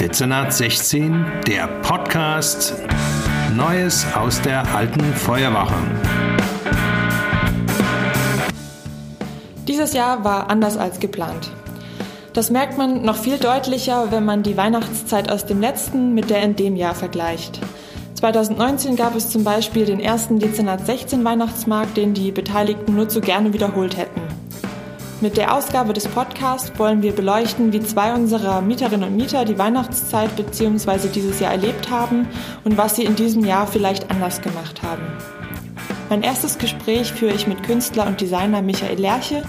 Dezernat 16, der Podcast Neues aus der alten Feuerwache. Dieses Jahr war anders als geplant. Das merkt man noch viel deutlicher, wenn man die Weihnachtszeit aus dem letzten mit der in dem Jahr vergleicht. 2019 gab es zum Beispiel den ersten Dezernat 16 Weihnachtsmarkt, den die Beteiligten nur zu gerne wiederholt hätten. Mit der Ausgabe des Podcasts wollen wir beleuchten, wie zwei unserer Mieterinnen und Mieter die Weihnachtszeit bzw. dieses Jahr erlebt haben und was sie in diesem Jahr vielleicht anders gemacht haben. Mein erstes Gespräch führe ich mit Künstler und Designer Michael Lerche,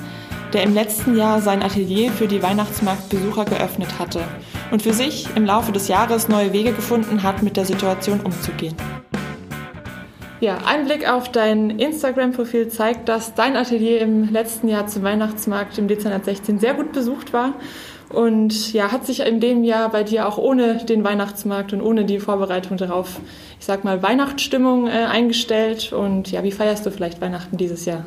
der im letzten Jahr sein Atelier für die Weihnachtsmarktbesucher geöffnet hatte und für sich im Laufe des Jahres neue Wege gefunden hat, mit der Situation umzugehen. Ja, ein Blick auf dein Instagram-Profil zeigt, dass dein Atelier im letzten Jahr zum Weihnachtsmarkt im Dezember 16 sehr gut besucht war. Und ja, hat sich in dem Jahr bei dir auch ohne den Weihnachtsmarkt und ohne die Vorbereitung darauf, ich sag mal, Weihnachtsstimmung äh, eingestellt. Und ja, wie feierst du vielleicht Weihnachten dieses Jahr?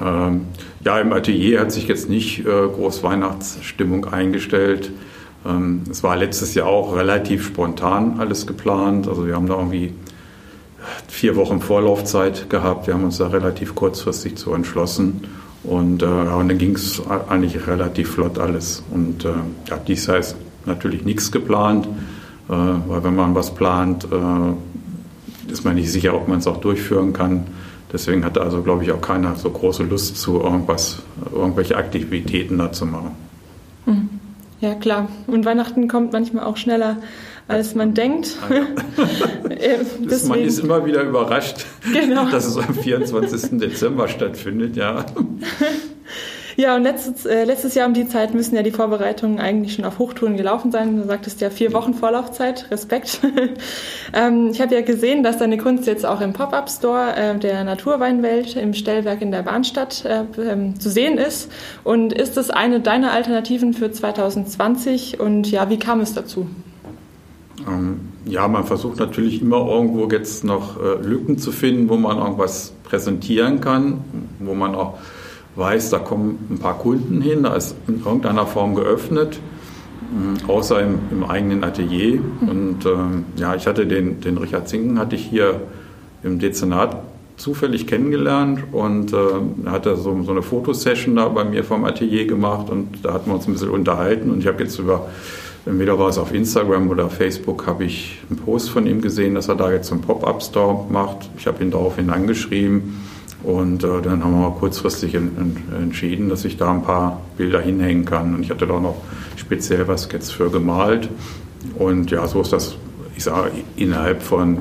Ähm, ja, im Atelier hat sich jetzt nicht äh, groß Weihnachtsstimmung eingestellt. Ähm, es war letztes Jahr auch relativ spontan alles geplant. Also wir haben da irgendwie vier Wochen Vorlaufzeit gehabt. Wir haben uns da relativ kurzfristig zu entschlossen. Und, äh, und dann ging es eigentlich relativ flott alles. Und äh, ja, dies heißt natürlich nichts geplant, äh, weil wenn man was plant, äh, ist man nicht sicher, ob man es auch durchführen kann. Deswegen hatte also, glaube ich, auch keiner so große Lust zu irgendwas, irgendwelche Aktivitäten da zu machen. Mhm. Ja, klar. Und Weihnachten kommt manchmal auch schneller als man denkt. Das, man ist immer wieder überrascht, genau. dass es am 24. Dezember stattfindet, ja. Ja, und letztes, äh, letztes Jahr um die Zeit müssen ja die Vorbereitungen eigentlich schon auf Hochtouren gelaufen sein. Du sagtest ja vier Wochen Vorlaufzeit, Respekt. ähm, ich habe ja gesehen, dass deine Kunst jetzt auch im Pop-Up-Store äh, der Naturweinwelt im Stellwerk in der Bahnstadt äh, ähm, zu sehen ist. Und ist das eine deiner Alternativen für 2020? Und ja, wie kam es dazu? Ähm, ja, man versucht natürlich immer irgendwo jetzt noch äh, Lücken zu finden, wo man irgendwas präsentieren kann, wo man auch weiß, da kommen ein paar Kunden hin, da ist in irgendeiner Form geöffnet, äh, außer im, im, eigenen Atelier. Und ähm, ja, ich hatte den, den Richard Zinken hatte ich hier im Dezernat zufällig kennengelernt und äh, hat er so, so eine Fotosession da bei mir vom Atelier gemacht und da hatten wir uns ein bisschen unterhalten und ich habe jetzt über Entweder war es auf Instagram oder Facebook, habe ich einen Post von ihm gesehen, dass er da jetzt einen Pop-Up-Store macht. Ich habe ihn daraufhin angeschrieben und äh, dann haben wir kurzfristig in, in, entschieden, dass ich da ein paar Bilder hinhängen kann. Und ich hatte da noch speziell was jetzt für gemalt. Und ja, so ist das, ich sage, innerhalb von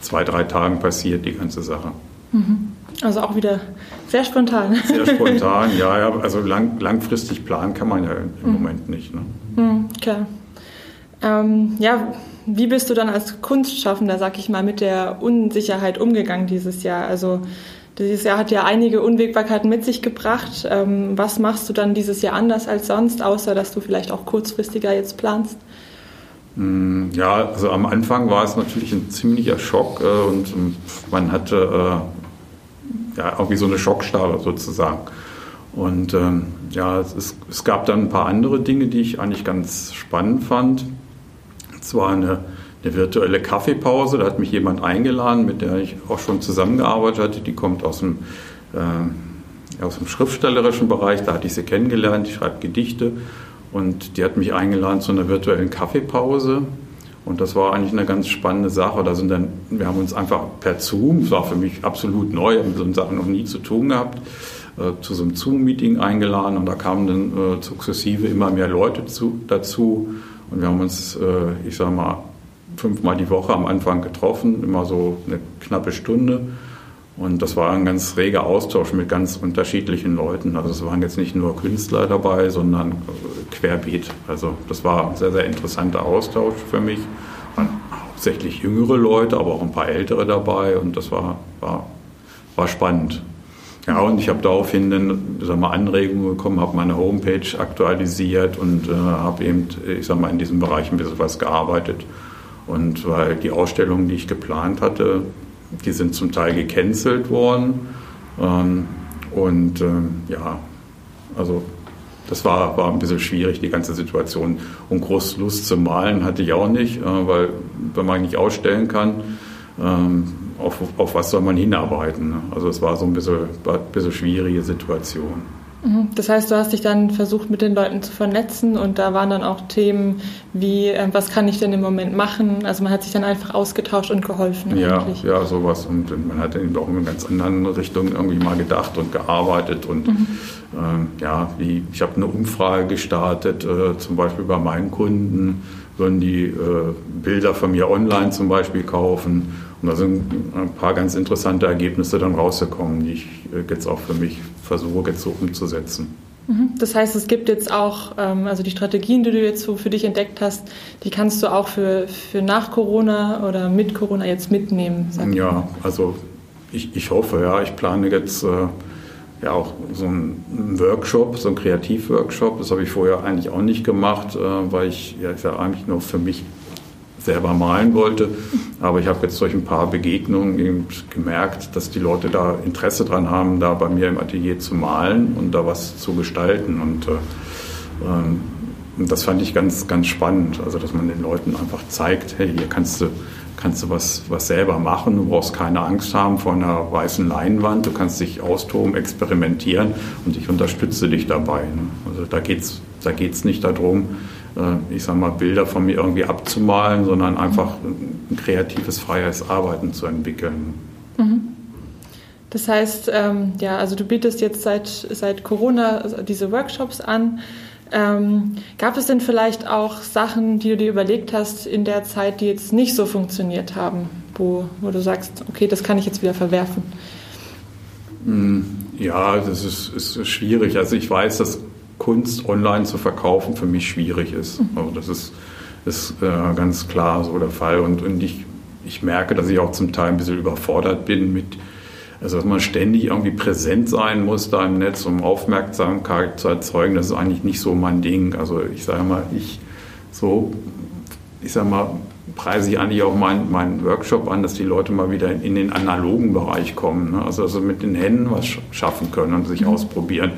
zwei, drei Tagen passiert die ganze Sache. Mhm. Also auch wieder sehr spontan. Sehr spontan, ja, ja. Also lang, langfristig planen kann man ja im mhm. Moment nicht. Ne? Mhm, klar. Ähm, ja, wie bist du dann als Kunstschaffender, sag ich mal, mit der Unsicherheit umgegangen dieses Jahr? Also dieses Jahr hat ja einige Unwägbarkeiten mit sich gebracht. Ähm, was machst du dann dieses Jahr anders als sonst, außer dass du vielleicht auch kurzfristiger jetzt planst? Mm, ja, also am Anfang war es natürlich ein ziemlicher Schock äh, und man hatte äh, ja irgendwie so eine Schockstarre sozusagen. Und ähm, ja, es, es, gab dann ein paar andere Dinge, die ich eigentlich ganz spannend fand. Es war eine, eine virtuelle Kaffeepause, da hat mich jemand eingeladen, mit der ich auch schon zusammengearbeitet hatte. Die kommt aus dem, äh, aus dem schriftstellerischen Bereich, da hatte ich sie kennengelernt, die schreibt Gedichte. Und die hat mich eingeladen zu einer virtuellen Kaffeepause. Und das war eigentlich eine ganz spannende Sache. Da sind dann, wir haben uns einfach per Zoom, das war für mich absolut neu, habe mit so Sachen noch nie zu tun gehabt, äh, zu so einem Zoom-Meeting eingeladen und da kamen dann äh, sukzessive immer mehr Leute zu, dazu. Und wir haben uns, äh, ich sage mal, fünfmal die Woche am Anfang getroffen, immer so eine knappe Stunde. Und das war ein ganz reger Austausch mit ganz unterschiedlichen Leuten. Also es waren jetzt nicht nur Künstler dabei, sondern äh, querbeet. Also das war ein sehr, sehr interessanter Austausch für mich. Waren hauptsächlich jüngere Leute, aber auch ein paar ältere dabei und das war, war, war spannend. Ja, und ich habe daraufhin dann sag mal, Anregungen bekommen, habe meine Homepage aktualisiert und äh, habe eben, ich sag mal, in diesem Bereich ein bisschen was gearbeitet. Und weil die Ausstellungen, die ich geplant hatte, die sind zum Teil gecancelt worden. Ähm, und ähm, ja, also das war, war ein bisschen schwierig, die ganze Situation. Und groß Lust zu malen hatte ich auch nicht, äh, weil wenn man nicht ausstellen kann, ähm, auf, auf was soll man hinarbeiten. Ne? Also es war so ein bisschen, bisschen schwierige Situation. Mhm. Das heißt, du hast dich dann versucht, mit den Leuten zu vernetzen und da waren dann auch Themen wie, äh, was kann ich denn im Moment machen? Also man hat sich dann einfach ausgetauscht und geholfen. Ja, eigentlich. ja, sowas. Und man hat dann auch in einer ganz anderen Richtung irgendwie mal gedacht und gearbeitet. Und mhm. ähm, ja, wie, ich habe eine Umfrage gestartet, äh, zum Beispiel bei meinen Kunden, würden die äh, Bilder von mir online zum Beispiel kaufen. Und da sind ein paar ganz interessante Ergebnisse dann rausgekommen, die ich äh, jetzt auch für mich versuche jetzt so umzusetzen. Mhm. Das heißt, es gibt jetzt auch, ähm, also die Strategien, die du jetzt so für dich entdeckt hast, die kannst du auch für, für nach Corona oder mit Corona jetzt mitnehmen. Ja, also ich, ich hoffe, ja, ich plane jetzt äh, ja auch so einen Workshop, so einen Kreativworkshop. Das habe ich vorher eigentlich auch nicht gemacht, äh, weil ich ja, ich ja eigentlich nur für mich selber malen wollte. Aber ich habe jetzt durch ein paar Begegnungen eben gemerkt, dass die Leute da Interesse dran haben, da bei mir im Atelier zu malen und da was zu gestalten. Und äh, ähm, das fand ich ganz, ganz spannend. Also, dass man den Leuten einfach zeigt, hey, hier kannst du, kannst du was, was selber machen. Du brauchst keine Angst haben vor einer weißen Leinwand. Du kannst dich austoben, experimentieren und ich unterstütze dich dabei. Ne? Also, da geht es da geht's nicht darum, ich sag mal, Bilder von mir irgendwie abzumalen, sondern einfach ein kreatives, freies Arbeiten zu entwickeln. Mhm. Das heißt, ähm, ja, also du bietest jetzt seit, seit Corona diese Workshops an. Ähm, gab es denn vielleicht auch Sachen, die du dir überlegt hast in der Zeit, die jetzt nicht so funktioniert haben, wo, wo du sagst, okay, das kann ich jetzt wieder verwerfen? Hm, ja, das ist, ist schwierig. Also ich weiß, dass Kunst online zu verkaufen für mich schwierig ist. Mhm. Also das ist, ist äh, ganz klar so der Fall. Und, und ich, ich merke, dass ich auch zum Teil ein bisschen überfordert bin mit, also dass man ständig irgendwie präsent sein muss da im Netz, um Aufmerksamkeit zu erzeugen, das ist eigentlich nicht so mein Ding. Also ich sage mal, ich so, ich sage mal, preise ich eigentlich auch meinen mein Workshop an, dass die Leute mal wieder in, in den analogen Bereich kommen. Ne? Also, also mit den Händen was schaffen können und sich mhm. ausprobieren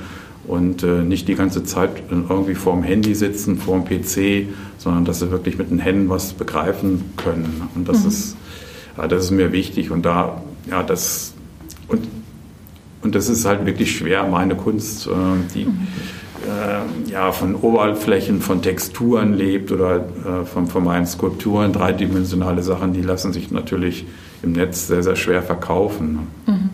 und äh, nicht die ganze Zeit irgendwie vor dem Handy sitzen, vor dem PC, sondern dass sie wirklich mit den Händen was begreifen können. Und das mhm. ist, ja, das ist mir wichtig. Und da, ja, das und, und das ist halt wirklich schwer, meine Kunst, äh, die mhm. äh, ja von Oberflächen, von Texturen lebt oder äh, von, von meinen Skulpturen, dreidimensionale Sachen, die lassen sich natürlich im Netz sehr, sehr schwer verkaufen. Mhm.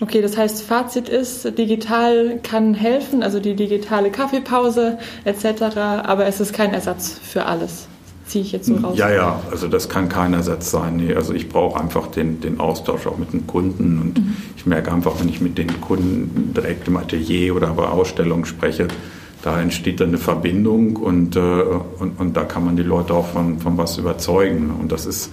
Okay, das heißt, Fazit ist, digital kann helfen, also die digitale Kaffeepause etc., aber es ist kein Ersatz für alles. Ziehe ich jetzt so raus? Ja, ja, also das kann kein Ersatz sein. Nee, also ich brauche einfach den, den Austausch auch mit den Kunden und mhm. ich merke einfach, wenn ich mit den Kunden direkt im Atelier oder bei Ausstellungen spreche, da entsteht dann eine Verbindung und, äh, und, und da kann man die Leute auch von, von was überzeugen. Und das ist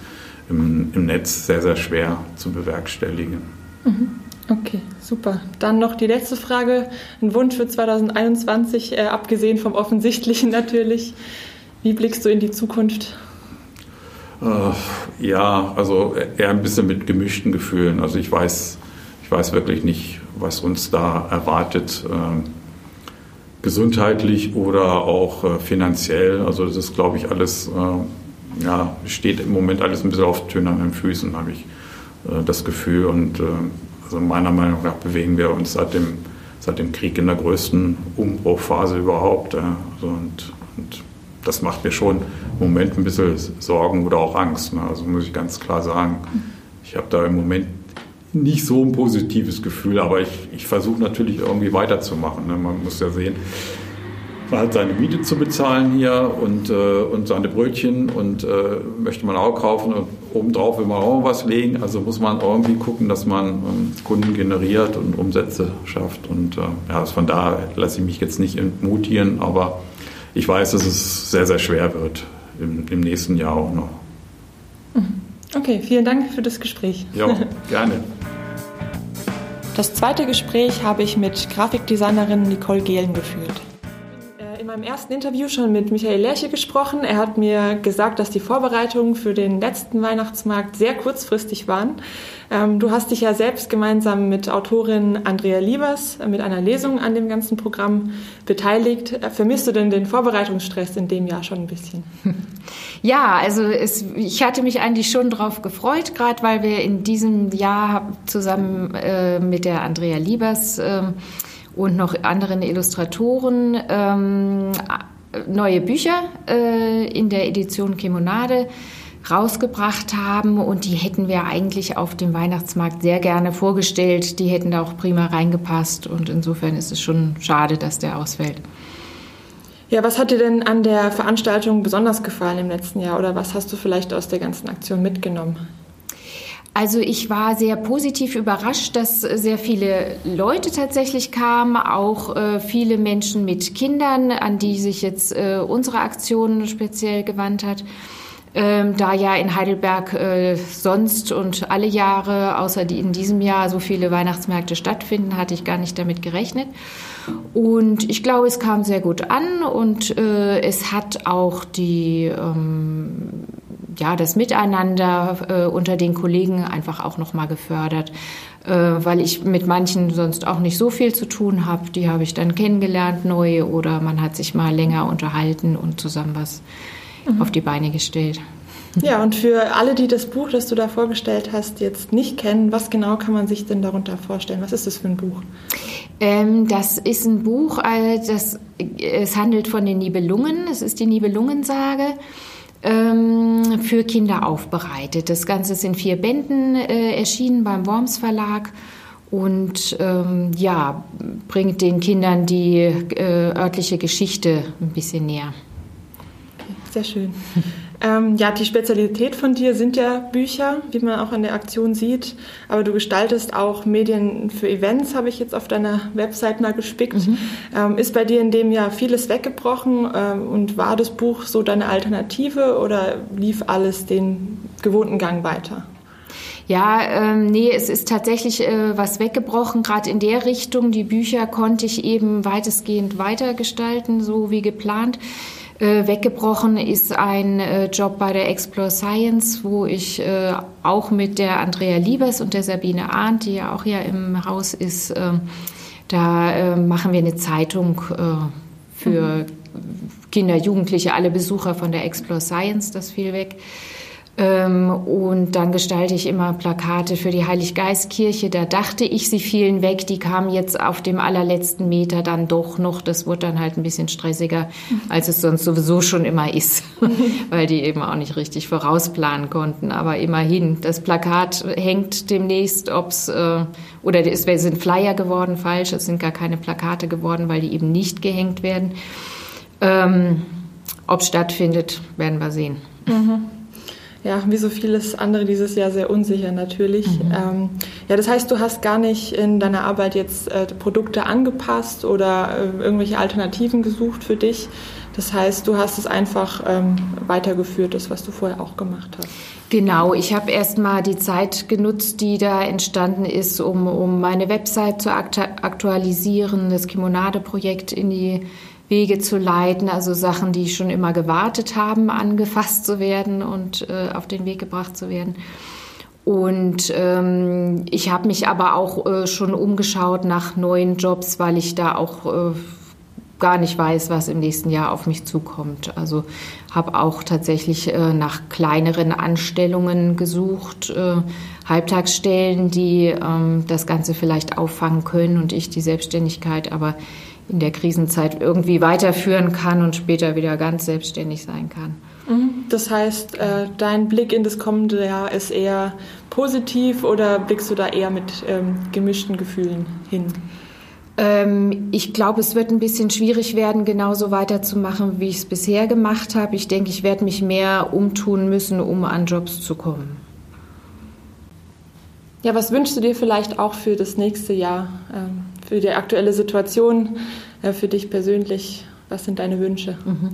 im, im Netz sehr, sehr schwer zu bewerkstelligen. Mhm. Okay, super. Dann noch die letzte Frage. Ein Wunsch für 2021, äh, abgesehen vom Offensichtlichen natürlich. Wie blickst du in die Zukunft? Äh, ja, also eher ein bisschen mit gemischten Gefühlen. Also ich weiß, ich weiß wirklich nicht, was uns da erwartet, äh, gesundheitlich oder auch äh, finanziell. Also das ist, glaube ich, alles, äh, ja, steht im Moment alles ein bisschen auf tönernen Füßen, habe ich äh, das Gefühl. Und also meiner Meinung nach bewegen wir uns seit dem, seit dem Krieg in der größten Umbruchphase überhaupt. Also und, und, das macht mir schon im Moment ein bisschen Sorgen oder auch Angst. Ne? Also muss ich ganz klar sagen, ich habe da im Moment nicht so ein positives Gefühl, aber ich, ich versuche natürlich irgendwie weiterzumachen. Ne? Man muss ja sehen, man hat seine Miete zu bezahlen hier und, äh, und seine Brötchen und äh, möchte man auch kaufen und obendrauf will man auch was legen. Also muss man irgendwie gucken, dass man ähm, Kunden generiert und Umsätze schafft. Und äh, ja, von da lasse ich mich jetzt nicht entmutigen, aber ich weiß, dass es sehr, sehr schwer wird im, im nächsten Jahr auch noch. Okay, vielen Dank für das Gespräch. Ja, gerne. Das zweite Gespräch habe ich mit Grafikdesignerin Nicole Gehlen geführt meinem ersten Interview schon mit Michael Lerche gesprochen. Er hat mir gesagt, dass die Vorbereitungen für den letzten Weihnachtsmarkt sehr kurzfristig waren. Ähm, du hast dich ja selbst gemeinsam mit Autorin Andrea Liebers mit einer Lesung an dem ganzen Programm beteiligt. Vermisst du denn den Vorbereitungsstress in dem Jahr schon ein bisschen? Ja, also es, ich hatte mich eigentlich schon darauf gefreut, gerade weil wir in diesem Jahr zusammen äh, mit der Andrea Liebers äh, und noch anderen Illustratoren ähm, neue Bücher äh, in der Edition Kemonade rausgebracht haben und die hätten wir eigentlich auf dem Weihnachtsmarkt sehr gerne vorgestellt. Die hätten da auch prima reingepasst und insofern ist es schon schade, dass der ausfällt. Ja, was hat dir denn an der Veranstaltung besonders gefallen im letzten Jahr oder was hast du vielleicht aus der ganzen Aktion mitgenommen? Also ich war sehr positiv überrascht, dass sehr viele Leute tatsächlich kamen, auch äh, viele Menschen mit Kindern, an die sich jetzt äh, unsere Aktion speziell gewandt hat. Ähm, da ja in Heidelberg äh, sonst und alle Jahre, außer die in diesem Jahr, so viele Weihnachtsmärkte stattfinden, hatte ich gar nicht damit gerechnet. Und ich glaube, es kam sehr gut an und äh, es hat auch die ähm, ja, das Miteinander äh, unter den Kollegen einfach auch nochmal gefördert, äh, weil ich mit manchen sonst auch nicht so viel zu tun habe. Die habe ich dann kennengelernt, neu, oder man hat sich mal länger unterhalten und zusammen was mhm. auf die Beine gestellt. Ja, und für alle, die das Buch, das du da vorgestellt hast, jetzt nicht kennen, was genau kann man sich denn darunter vorstellen? Was ist das für ein Buch? Ähm, das ist ein Buch, äh, das, es handelt von den Nibelungen. Es ist die Nibelungensage ähm, für Kinder aufbereitet. Das Ganze ist in vier Bänden äh, erschienen beim Worms Verlag und ähm, ja, bringt den Kindern die äh, örtliche Geschichte ein bisschen näher. Sehr schön. Ähm, ja, die Spezialität von dir sind ja Bücher, wie man auch an der Aktion sieht. Aber du gestaltest auch Medien für Events, habe ich jetzt auf deiner Website mal gespickt. Mhm. Ähm, ist bei dir in dem Jahr vieles weggebrochen ähm, und war das Buch so deine Alternative oder lief alles den gewohnten Gang weiter? Ja, ähm, nee, es ist tatsächlich äh, was weggebrochen, gerade in der Richtung. Die Bücher konnte ich eben weitestgehend weitergestalten, so wie geplant. Äh, weggebrochen ist ein äh, Job bei der Explore Science, wo ich äh, auch mit der Andrea Liebers und der Sabine Arndt, die ja auch hier im Haus ist, ähm, da machen wir eine Zeitung für mhm. Kinder, Jugendliche, alle Besucher von der Explore Science, das fiel weg. Ähm, und dann gestalte ich immer Plakate für die Heiliggeistkirche. Da dachte ich, sie fielen weg. Die kamen jetzt auf dem allerletzten Meter dann doch noch. Das wurde dann halt ein bisschen stressiger, als es sonst sowieso schon immer ist, weil die eben auch nicht richtig vorausplanen konnten. Aber immerhin, das Plakat hängt demnächst, ob's äh, oder es sind Flyer geworden, falsch. Es sind gar keine Plakate geworden, weil die eben nicht gehängt werden. Ähm, ob stattfindet, werden wir sehen. Mhm ja, wie so vieles andere dieses Jahr sehr unsicher natürlich. Mhm. Ähm, ja, das heißt, du hast gar nicht in deiner Arbeit jetzt äh, Produkte angepasst oder äh, irgendwelche Alternativen gesucht für dich. Das heißt, du hast es einfach ähm, weitergeführt, das, was du vorher auch gemacht hast. Genau, ich habe erstmal die Zeit genutzt, die da entstanden ist, um, um meine Website zu aktualisieren, das Kimonade-Projekt in die Wege zu leiten, also Sachen, die schon immer gewartet haben, angefasst zu werden und äh, auf den Weg gebracht zu werden. Und ähm, ich habe mich aber auch äh, schon umgeschaut nach neuen Jobs, weil ich da auch äh, gar nicht weiß, was im nächsten Jahr auf mich zukommt. Also habe auch tatsächlich äh, nach kleineren Anstellungen gesucht, äh, Halbtagsstellen, die ähm, das Ganze vielleicht auffangen können und ich die Selbstständigkeit. Aber in der Krisenzeit irgendwie weiterführen kann und später wieder ganz selbstständig sein kann. Mhm. Das heißt, äh, dein Blick in das kommende Jahr ist eher positiv oder blickst du da eher mit ähm, gemischten Gefühlen hin? Ähm, ich glaube, es wird ein bisschen schwierig werden, genauso weiterzumachen, wie ich es bisher gemacht habe. Ich denke, ich werde mich mehr umtun müssen, um an Jobs zu kommen. Ja, was wünschst du dir vielleicht auch für das nächste Jahr? Für die aktuelle Situation, äh, für dich persönlich? Was sind deine Wünsche? Mhm.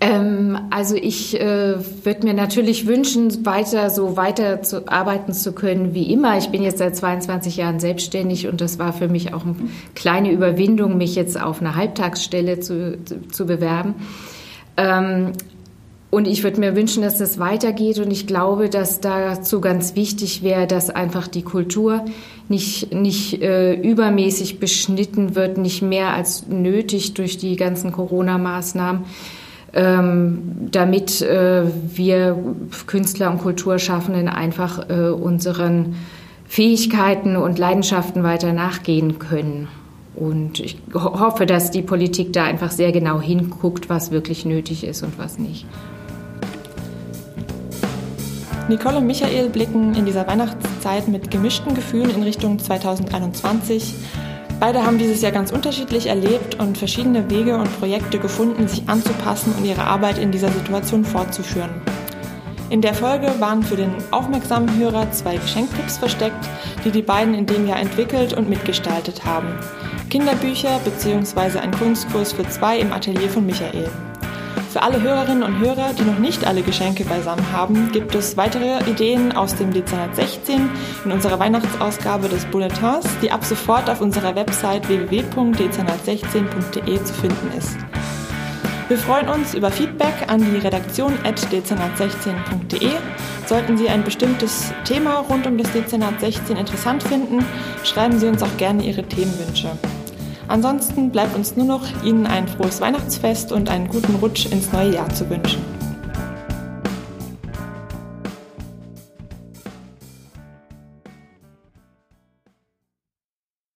Ähm, also ich äh, würde mir natürlich wünschen, weiter so weiter zu arbeiten zu können wie immer. Ich bin jetzt seit 22 Jahren selbstständig und das war für mich auch eine kleine Überwindung, mich jetzt auf eine Halbtagsstelle zu, zu, zu bewerben. Ähm, und ich würde mir wünschen, dass das weitergeht. Und ich glaube, dass dazu ganz wichtig wäre, dass einfach die Kultur nicht, nicht äh, übermäßig beschnitten wird, nicht mehr als nötig durch die ganzen Corona-Maßnahmen, ähm, damit äh, wir Künstler und Kulturschaffenden einfach äh, unseren Fähigkeiten und Leidenschaften weiter nachgehen können. Und ich hoffe, dass die Politik da einfach sehr genau hinguckt, was wirklich nötig ist und was nicht. Nicole und Michael blicken in dieser Weihnachtszeit mit gemischten Gefühlen in Richtung 2021. Beide haben dieses Jahr ganz unterschiedlich erlebt und verschiedene Wege und Projekte gefunden, sich anzupassen und ihre Arbeit in dieser Situation fortzuführen. In der Folge waren für den aufmerksamen Hörer zwei Geschenktipps versteckt, die die beiden in dem Jahr entwickelt und mitgestaltet haben. Kinderbücher bzw. ein Kunstkurs für zwei im Atelier von Michael. Für alle Hörerinnen und Hörer, die noch nicht alle Geschenke beisammen haben, gibt es weitere Ideen aus dem Dezernat 16 in unserer Weihnachtsausgabe des Bulletins, die ab sofort auf unserer Website www.dezernat16.de zu finden ist. Wir freuen uns über Feedback an die Redaktion at dezernat16.de. Sollten Sie ein bestimmtes Thema rund um das Dezernat 16 interessant finden, schreiben Sie uns auch gerne Ihre Themenwünsche. Ansonsten bleibt uns nur noch Ihnen ein frohes Weihnachtsfest und einen guten Rutsch ins neue Jahr zu wünschen.